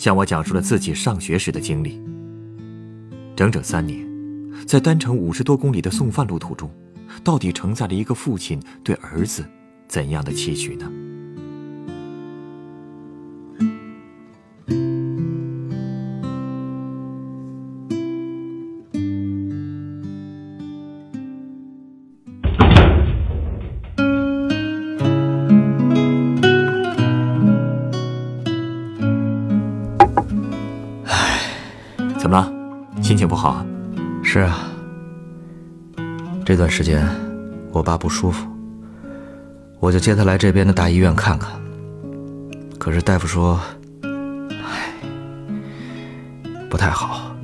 向我讲述了自己上学时的经历。整整三年，在单程五十多公里的送饭路途中，到底承载了一个父亲对儿子怎样的期许呢？是啊，这段时间我爸不舒服，我就接他来这边的大医院看看。可是大夫说，唉，不太好，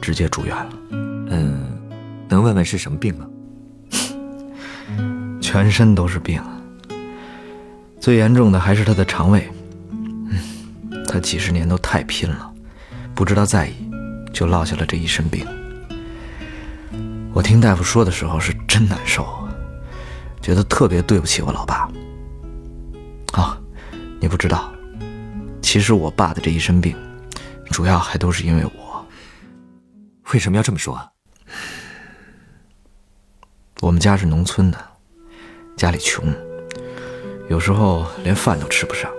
直接住院了。嗯，能问问是什么病吗？全身都是病，最严重的还是他的肠胃。嗯，他几十年都太拼了，不知道在意。就落下了这一身病。我听大夫说的时候是真难受，觉得特别对不起我老爸。啊，你不知道，其实我爸的这一身病，主要还都是因为我。为什么要这么说啊？我们家是农村的，家里穷，有时候连饭都吃不上，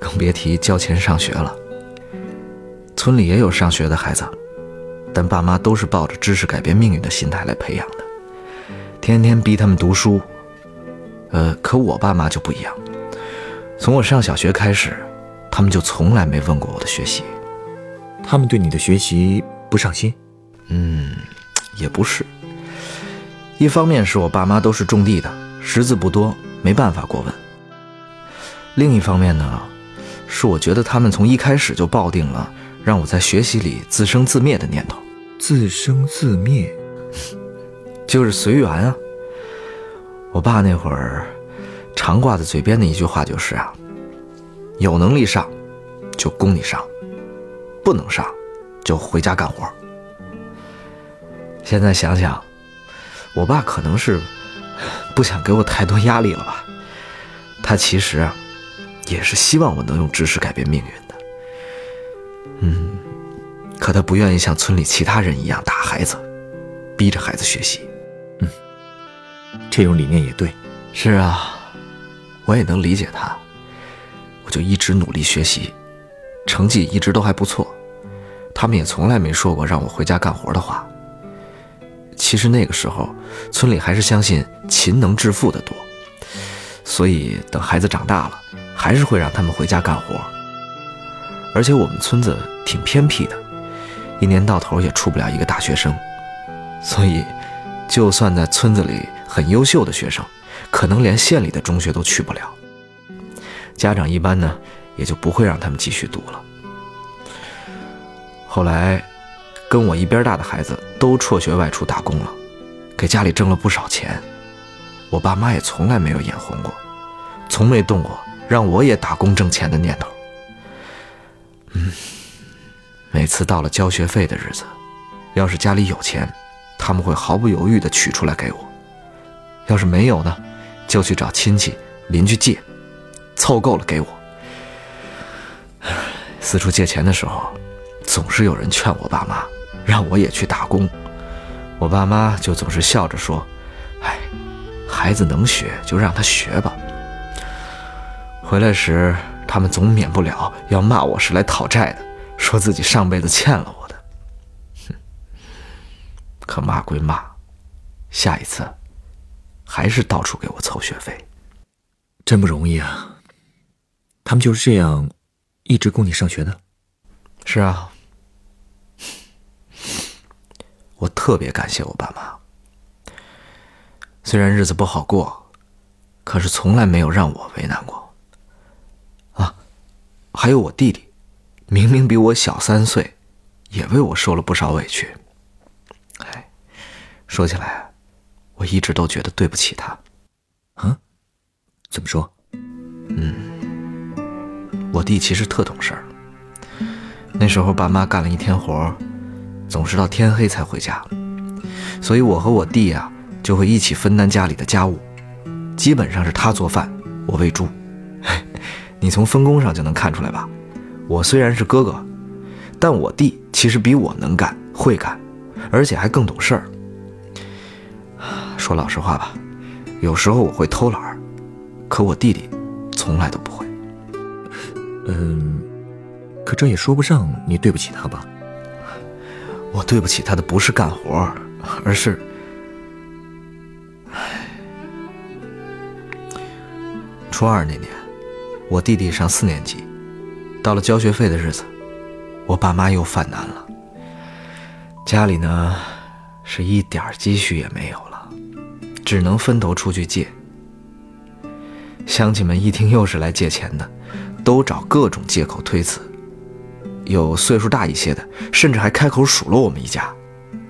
更别提交钱上学了。村里也有上学的孩子，但爸妈都是抱着知识改变命运的心态来培养的，天天逼他们读书。呃，可我爸妈就不一样，从我上小学开始，他们就从来没问过我的学习。他们对你的学习不上心？嗯，也不是。一方面是我爸妈都是种地的，识字不多，没办法过问。另一方面呢，是我觉得他们从一开始就抱定了。让我在学习里自生自灭的念头，自生自灭，就是随缘啊。我爸那会儿常挂在嘴边的一句话就是啊，有能力上就供你上，不能上就回家干活。现在想想，我爸可能是不想给我太多压力了吧？他其实啊，也是希望我能用知识改变命运的。嗯，可他不愿意像村里其他人一样打孩子，逼着孩子学习。嗯，这种理念也对。是啊，我也能理解他。我就一直努力学习，成绩一直都还不错。他们也从来没说过让我回家干活的话。其实那个时候，村里还是相信勤能致富的多，所以等孩子长大了，还是会让他们回家干活。而且我们村子挺偏僻的，一年到头也出不了一个大学生，所以，就算在村子里很优秀的学生，可能连县里的中学都去不了。家长一般呢，也就不会让他们继续读了。后来，跟我一边大的孩子都辍学外出打工了，给家里挣了不少钱。我爸妈也从来没有眼红过，从没动过让我也打工挣钱的念头。嗯，每次到了交学费的日子，要是家里有钱，他们会毫不犹豫地取出来给我；要是没有呢，就去找亲戚邻居借，凑够了给我。四处借钱的时候，总是有人劝我爸妈，让我也去打工。我爸妈就总是笑着说：“哎，孩子能学就让他学吧。”回来时。他们总免不了要骂我是来讨债的，说自己上辈子欠了我的。哼，可骂归骂，下一次还是到处给我凑学费，真不容易啊。他们就是这样一直供你上学的。是啊，我特别感谢我爸妈。虽然日子不好过，可是从来没有让我为难过。啊还有我弟弟，明明比我小三岁，也为我受了不少委屈。哎，说起来，我一直都觉得对不起他。啊？怎么说？嗯，我弟其实特懂事儿。那时候爸妈干了一天活，总是到天黑才回家，所以我和我弟呀就会一起分担家里的家务，基本上是他做饭，我喂猪。你从分工上就能看出来吧？我虽然是哥哥，但我弟其实比我能干、会干，而且还更懂事儿。说老实话吧，有时候我会偷懒儿，可我弟弟从来都不会。嗯，可这也说不上你对不起他吧？我对不起他的不是干活，而是……初二那年，我弟弟上四年级，到了交学费的日子，我爸妈又犯难了。家里呢，是一点积蓄也没有了，只能分头出去借。乡亲们一听又是来借钱的，都找各种借口推辞。有岁数大一些的，甚至还开口数落我们一家。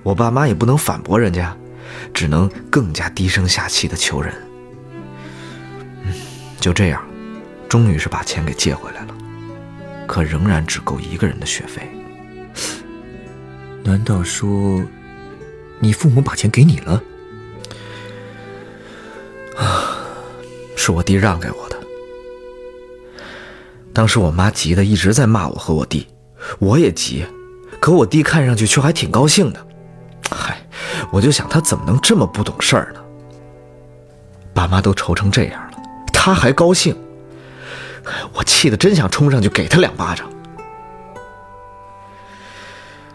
我爸妈也不能反驳人家，只能更加低声下气的求人。嗯，就这样，终于是把钱给借回来了，可仍然只够一个人的学费。难道说，你父母把钱给你了？啊，是我弟让给我的。当时我妈急得一直在骂我和我弟，我也急，可我弟看上去却还挺高兴的。嗨，我就想他怎么能这么不懂事儿呢？爸妈都愁成这样了，他还高兴，我气得真想冲上去给他两巴掌。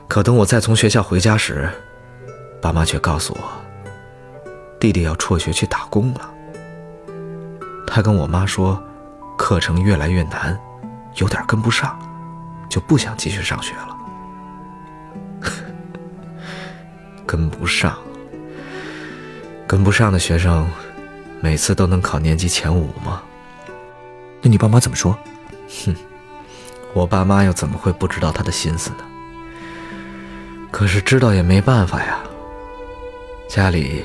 可等我再从学校回家时，爸妈却告诉我，弟弟要辍学去打工了。他跟我妈说，课程越来越难，有点跟不上，就不想继续上学了。跟不上，跟不上的学生，每次都能考年级前五吗？那你爸妈怎么说？哼，我爸妈又怎么会不知道他的心思呢？可是知道也没办法呀。家里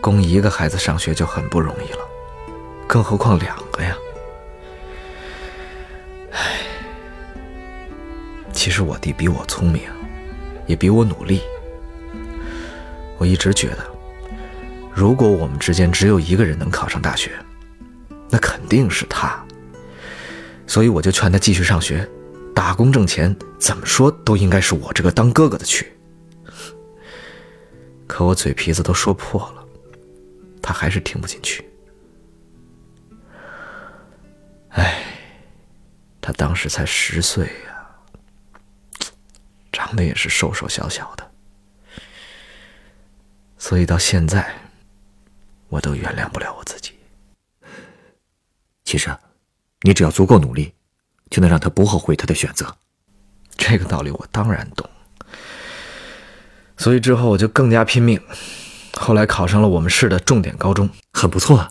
供一个孩子上学就很不容易了，更何况两个呀。唉，其实我弟比我聪明，也比我努力。我一直觉得，如果我们之间只有一个人能考上大学，那肯定是他。所以我就劝他继续上学，打工挣钱，怎么说都应该是我这个当哥哥的去。可我嘴皮子都说破了，他还是听不进去。唉，他当时才十岁呀，长得也是瘦瘦小小的，所以到现在，我都原谅不了我自己。其实，你只要足够努力，就能让他不后悔他的选择。这个道理我当然懂。所以之后我就更加拼命，后来考上了我们市的重点高中，很不错啊。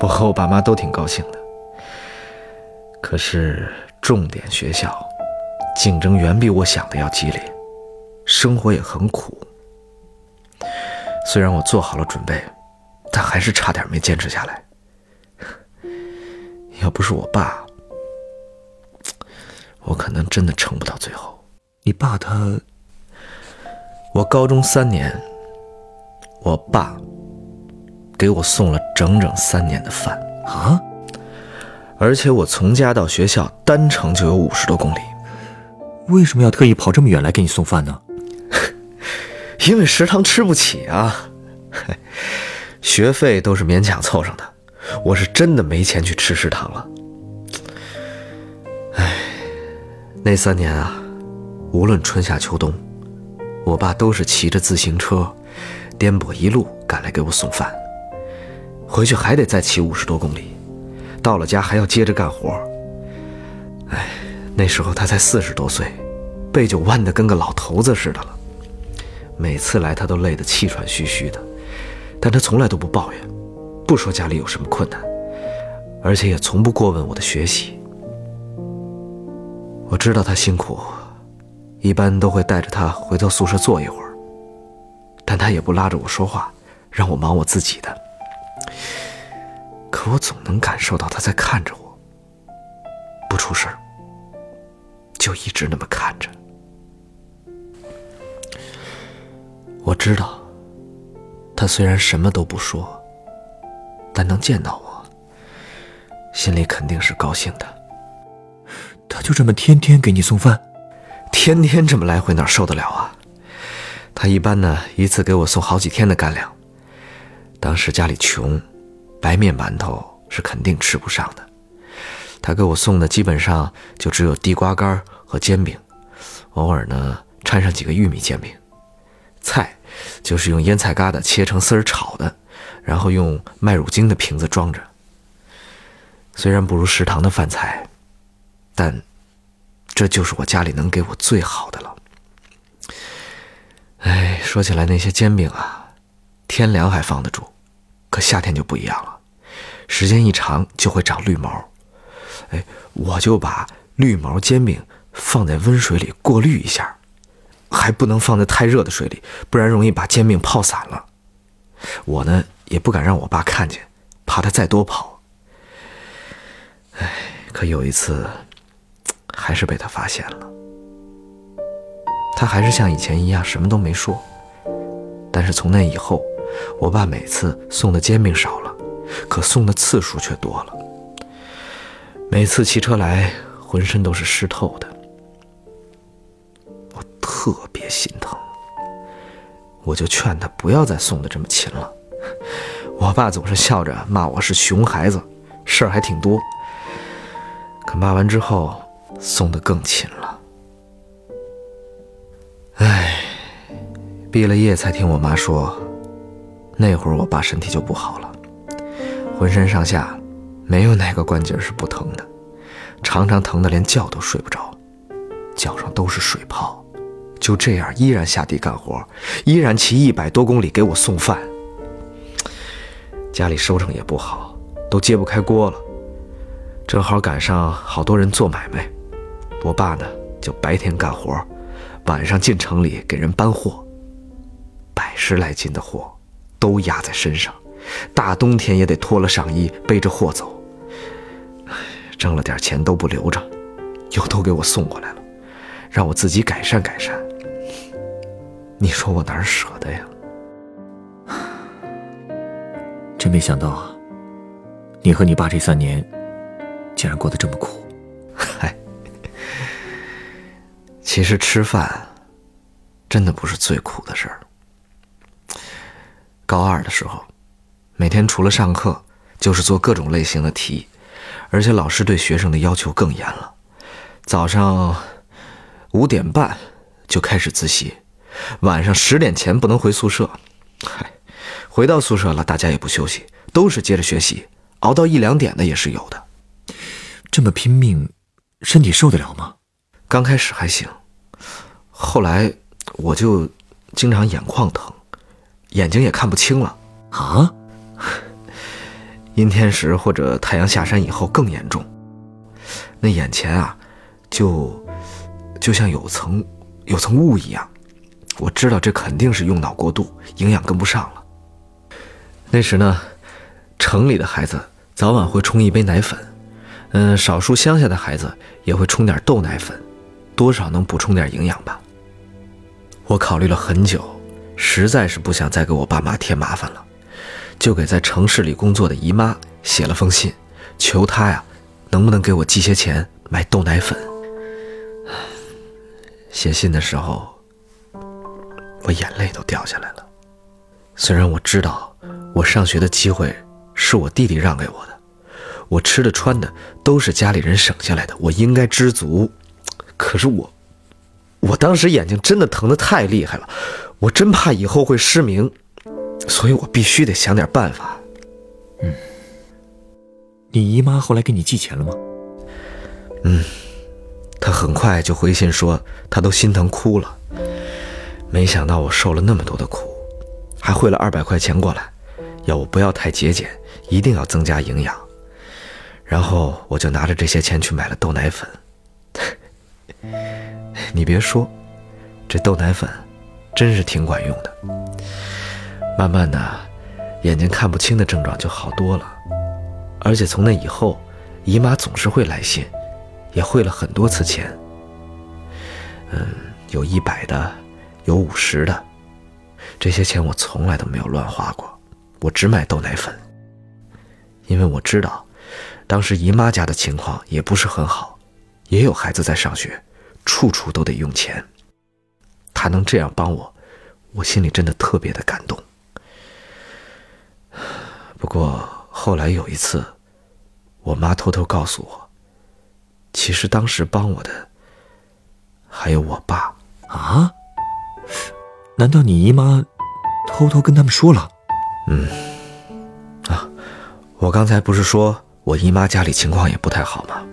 我和我爸妈都挺高兴的。可是重点学校竞争远比我想的要激烈，生活也很苦。虽然我做好了准备，但还是差点没坚持下来。要不是我爸，我可能真的撑不到最后。你爸他……我高中三年，我爸给我送了整整三年的饭啊！而且我从家到学校单程就有五十多公里，为什么要特意跑这么远来给你送饭呢？因为食堂吃不起啊，学费都是勉强凑上的，我是真的没钱去吃食堂了。唉，那三年啊，无论春夏秋冬。我爸都是骑着自行车，颠簸一路赶来给我送饭。回去还得再骑五十多公里，到了家还要接着干活。哎，那时候他才四十多岁，背就弯得跟个老头子似的了。每次来他都累得气喘吁吁的，但他从来都不抱怨，不说家里有什么困难，而且也从不过问我的学习。我知道他辛苦，一般都会带着他回到宿舍坐一会儿，但他也不拉着我说话，让我忙我自己的。可我总能感受到他在看着我，不出声，就一直那么看着。我知道，他虽然什么都不说，但能见到我，心里肯定是高兴的。他就这么天天给你送饭，天天这么来回哪受得了啊？他一般呢一次给我送好几天的干粮。当时家里穷，白面馒头是肯定吃不上的。他给我送的基本上就只有地瓜干和煎饼，偶尔呢掺上几个玉米煎饼。菜就是用腌菜疙瘩切成丝儿炒的，然后用麦乳精的瓶子装着。虽然不如食堂的饭菜。但，这就是我家里能给我最好的了。哎，说起来那些煎饼啊，天凉还放得住，可夏天就不一样了，时间一长就会长绿毛。哎，我就把绿毛煎饼放在温水里过滤一下，还不能放在太热的水里，不然容易把煎饼泡散了。我呢也不敢让我爸看见，怕他再多跑。哎，可有一次。还是被他发现了，他还是像以前一样什么都没说。但是从那以后，我爸每次送的煎饼少了，可送的次数却多了。每次骑车来，浑身都是湿透的，我特别心疼。我就劝他不要再送的这么勤了。我爸总是笑着骂我是熊孩子，事儿还挺多。可骂完之后。送的更勤了，唉，毕了业才听我妈说，那会儿我爸身体就不好了，浑身上下没有哪个关节是不疼的，常常疼得连觉都睡不着，脚上都是水泡，就这样依然下地干活，依然骑一百多公里给我送饭，家里收成也不好，都揭不开锅了，正好赶上好多人做买卖。我爸呢，就白天干活，晚上进城里给人搬货。百十来斤的货，都压在身上，大冬天也得脱了上衣背着货走。挣了点钱都不留着，又都给我送过来了，让我自己改善改善。你说我哪舍得呀？真没想到啊，你和你爸这三年，竟然过得这么苦。嗨。其实吃饭，真的不是最苦的事儿。高二的时候，每天除了上课，就是做各种类型的题，而且老师对学生的要求更严了。早上五点半就开始自习，晚上十点前不能回宿舍。嗨，回到宿舍了，大家也不休息，都是接着学习，熬到一两点的也是有的。这么拼命，身体受得了吗？刚开始还行。后来，我就经常眼眶疼，眼睛也看不清了啊。阴天时或者太阳下山以后更严重，那眼前啊，就就像有层有层雾一样。我知道这肯定是用脑过度，营养跟不上了。那时呢，城里的孩子早晚会冲一杯奶粉，嗯，少数乡下的孩子也会冲点豆奶粉，多少能补充点营养吧。我考虑了很久，实在是不想再给我爸妈添麻烦了，就给在城市里工作的姨妈写了封信，求她呀，能不能给我寄些钱买豆奶粉。写信的时候，我眼泪都掉下来了。虽然我知道我上学的机会是我弟弟让给我的，我吃的穿的都是家里人省下来的，我应该知足，可是我。我当时眼睛真的疼得太厉害了，我真怕以后会失明，所以我必须得想点办法。嗯，你姨妈后来给你寄钱了吗？嗯，她很快就回信说她都心疼哭了。没想到我受了那么多的苦，还汇了二百块钱过来，要我不要太节俭，一定要增加营养。然后我就拿着这些钱去买了豆奶粉。你别说，这豆奶粉真是挺管用的。慢慢的，眼睛看不清的症状就好多了，而且从那以后，姨妈总是会来信，也汇了很多次钱。嗯，有一百的，有五十的，这些钱我从来都没有乱花过，我只买豆奶粉。因为我知道，当时姨妈家的情况也不是很好，也有孩子在上学，处处都得用钱。她能这样帮我，我心里真的特别的感动。不过后来有一次，我妈偷偷告诉我，其实当时帮我的还有我爸啊？难道你姨妈偷偷跟他们说了？嗯。啊我刚才不是说我姨妈家里情况也不太好吗？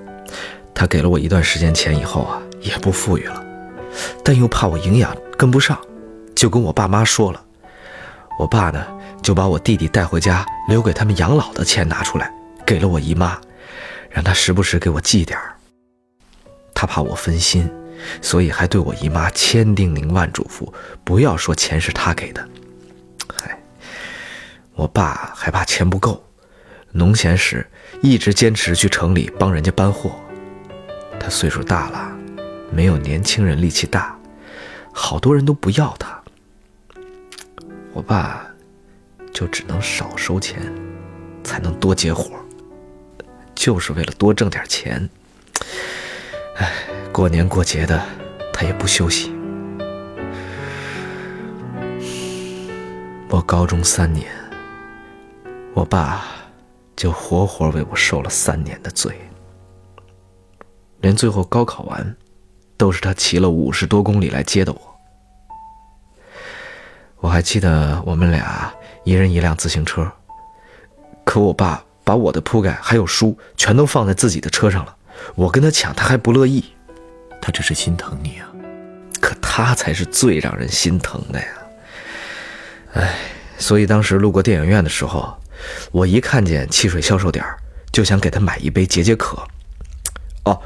她给了我一段时间钱以后啊，也不富裕了，但又怕我营养跟不上，就跟我爸妈说了。我爸呢，就把我弟弟带回家留给他们养老的钱拿出来，给了我姨妈，让她时不时给我寄点儿。他怕我分心，所以还对我姨妈千叮咛万嘱咐，不要说钱是他给的。我爸还怕钱不够。农闲时，一直坚持去城里帮人家搬货。他岁数大了，没有年轻人力气大，好多人都不要他。我爸就只能少收钱，才能多接活，就是为了多挣点钱。哎，过年过节的，他也不休息。我高中三年，我爸。就活活为我受了三年的罪，连最后高考完，都是他骑了五十多公里来接的我。我还记得我们俩一人一辆自行车，可我爸把我的铺盖还有书全都放在自己的车上了，我跟他抢，他还不乐意。他只是心疼你啊，可他才是最让人心疼的呀。哎，所以当时路过电影院的时候。我一看见汽水销售点儿就想给他买一杯解解渴。哦，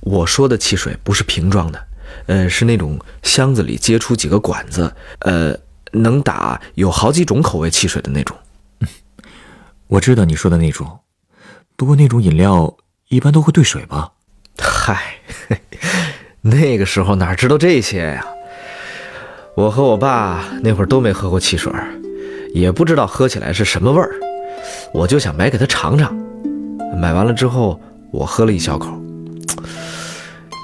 我说的汽水不是瓶装的，呃，是那种箱子里接出几个管子，呃，能打有好几种口味汽水的那种。我知道你说的那种，不过那种饮料一般都会兑水吧？嗨，那个时候哪知道这些呀？我和我爸那会儿都没喝过汽水，也不知道喝起来是什么味儿。我就想买给他尝尝，买完了之后，我喝了一小口，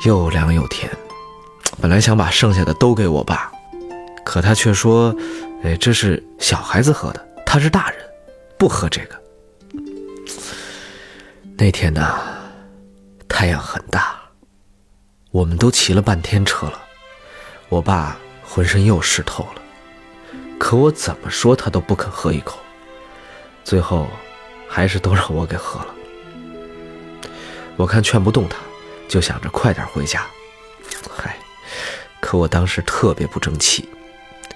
又凉又甜。本来想把剩下的都给我爸，可他却说：“哎，这是小孩子喝的，他是大人，不喝这个。”那天呢，太阳很大，我们都骑了半天车了，我爸浑身又湿透了，可我怎么说他都不肯喝一口。最后，还是都让我给喝了。我看劝不动他，就想着快点回家。嗨，可我当时特别不争气。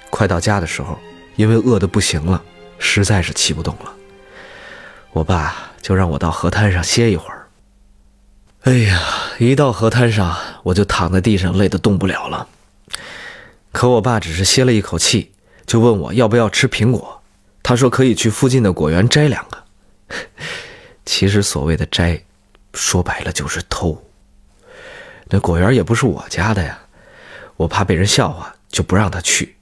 快到家的时候，因为饿得不行了，实在是骑不动了。我爸就让我到河滩上歇一会儿。哎呀，一到河滩上，我就躺在地上，累得动不了了。可我爸只是歇了一口气，就问我要不要吃苹果。他说可以去附近的果园摘两个。其实所谓的摘，说白了就是偷。那果园也不是我家的呀，我怕被人笑话，就不让他去。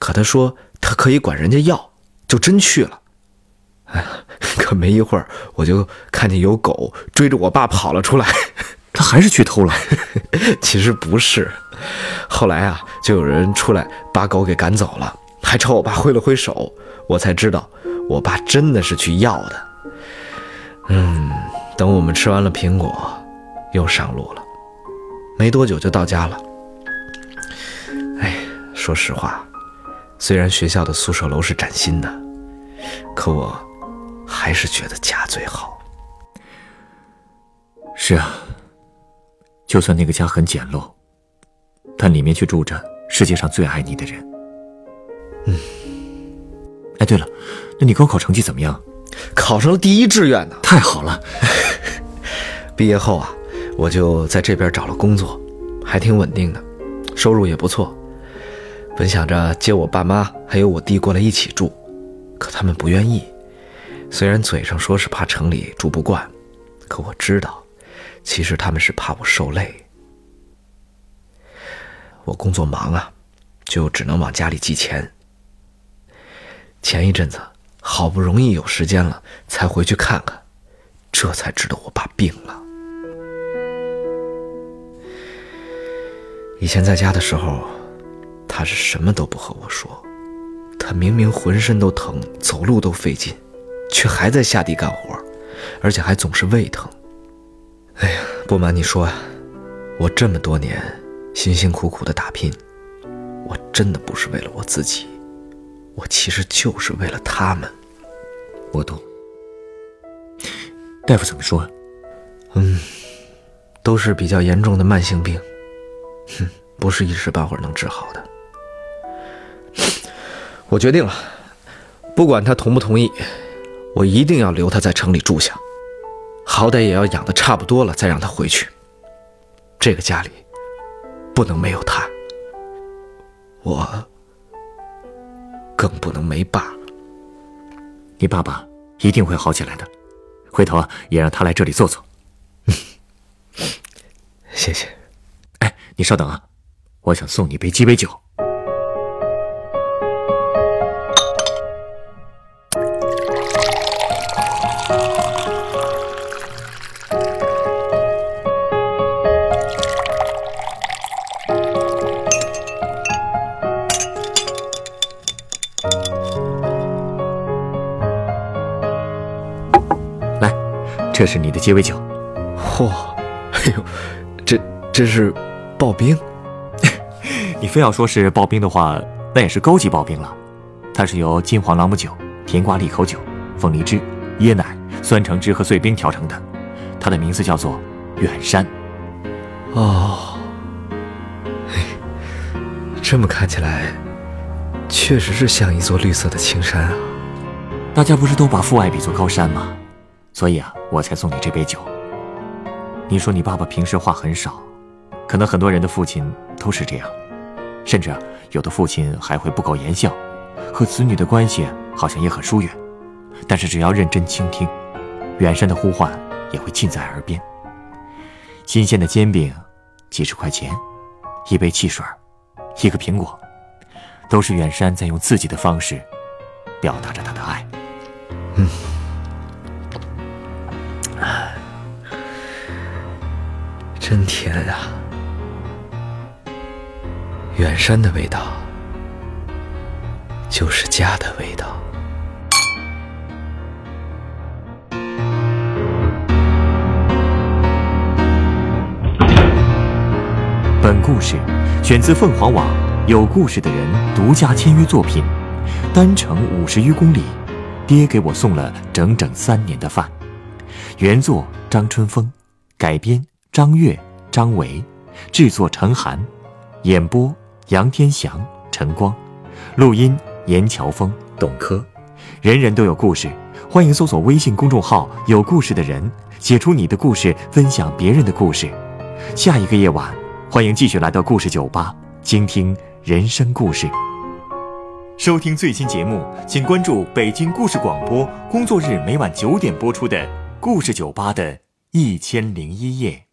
可他说他可以管人家要，就真去了。哎，可没一会儿，我就看见有狗追着我爸跑了出来。他还是去偷了？其实不是。后来啊，就有人出来把狗给赶走了，还朝我爸挥了挥手。我才知道，我爸真的是去要的。嗯，等我们吃完了苹果，又上路了，没多久就到家了。哎，说实话，虽然学校的宿舍楼是崭新的，可我还是觉得家最好。是啊，就算那个家很简陋，但里面却住着世界上最爱你的人。嗯。哎，对了，那你高考成绩怎么样？考上了第一志愿呢！太好了。毕业后啊，我就在这边找了工作，还挺稳定的。收入也不错。本想着接我爸妈还有我弟过来一起住，可他们不愿意。虽然嘴上说是怕城里住不惯，可我知道，其实他们是怕我受累。我工作忙啊，就只能往家里寄钱。前一阵子好不容易有时间了，才回去看看，这才知道我爸病了。以前在家的时候，他是什么都不和我说，他明明浑身都疼，走路都费劲，却还在下地干活，而且还总是胃疼。哎呀，不瞒你说啊，我这么多年。辛辛苦苦的打拼，我真的不是为了我自己，我其实就是为了他们。我懂。大夫怎么说？嗯，都是比较严重的慢性病，哼，不是一时半会儿能治好的。我决定了，不管他同不同意，我一定要留他在城里住下，好歹也要养的差不多了再让他回去。这个家里。不能没有他，我更不能没爸。你爸爸一定会好起来的，回头也让他来这里坐坐。谢谢。哎，你稍等啊，我想送你杯鸡尾酒。这是你的鸡尾酒，嚯，哎呦，这这是刨冰？你非要说是刨冰的话，那也是高级刨冰了。它是由金黄朗姆酒、甜瓜利口酒、凤梨汁、椰奶、酸橙汁和碎冰调成的。它的名字叫做远山。哦，这么看起来，确实是像一座绿色的青山啊。大家不是都把父爱比作高山吗？所以啊，我才送你这杯酒。你说你爸爸平时话很少，可能很多人的父亲都是这样，甚至有的父亲还会不苟言笑，和子女的关系好像也很疏远。但是只要认真倾听，远山的呼唤也会近在耳边。新鲜的煎饼，几十块钱，一杯汽水，一个苹果，都是远山在用自己的方式表达着他的爱。嗯。真甜啊！远山的味道，就是家的味道。本故事选自凤凰网有故事的人独家签约作品。单程五十余公里，爹给我送了整整三年的饭。原作张春风，改编。张悦、张维，制作陈寒，演播杨天祥、陈光，录音严乔峰、董珂。人人都有故事，欢迎搜索微信公众号“有故事的人”，写出你的故事，分享别人的故事。下一个夜晚，欢迎继续来到故事酒吧，倾听人生故事。收听最新节目，请关注北京故事广播，工作日每晚九点播出的《故事酒吧》的一千零一夜。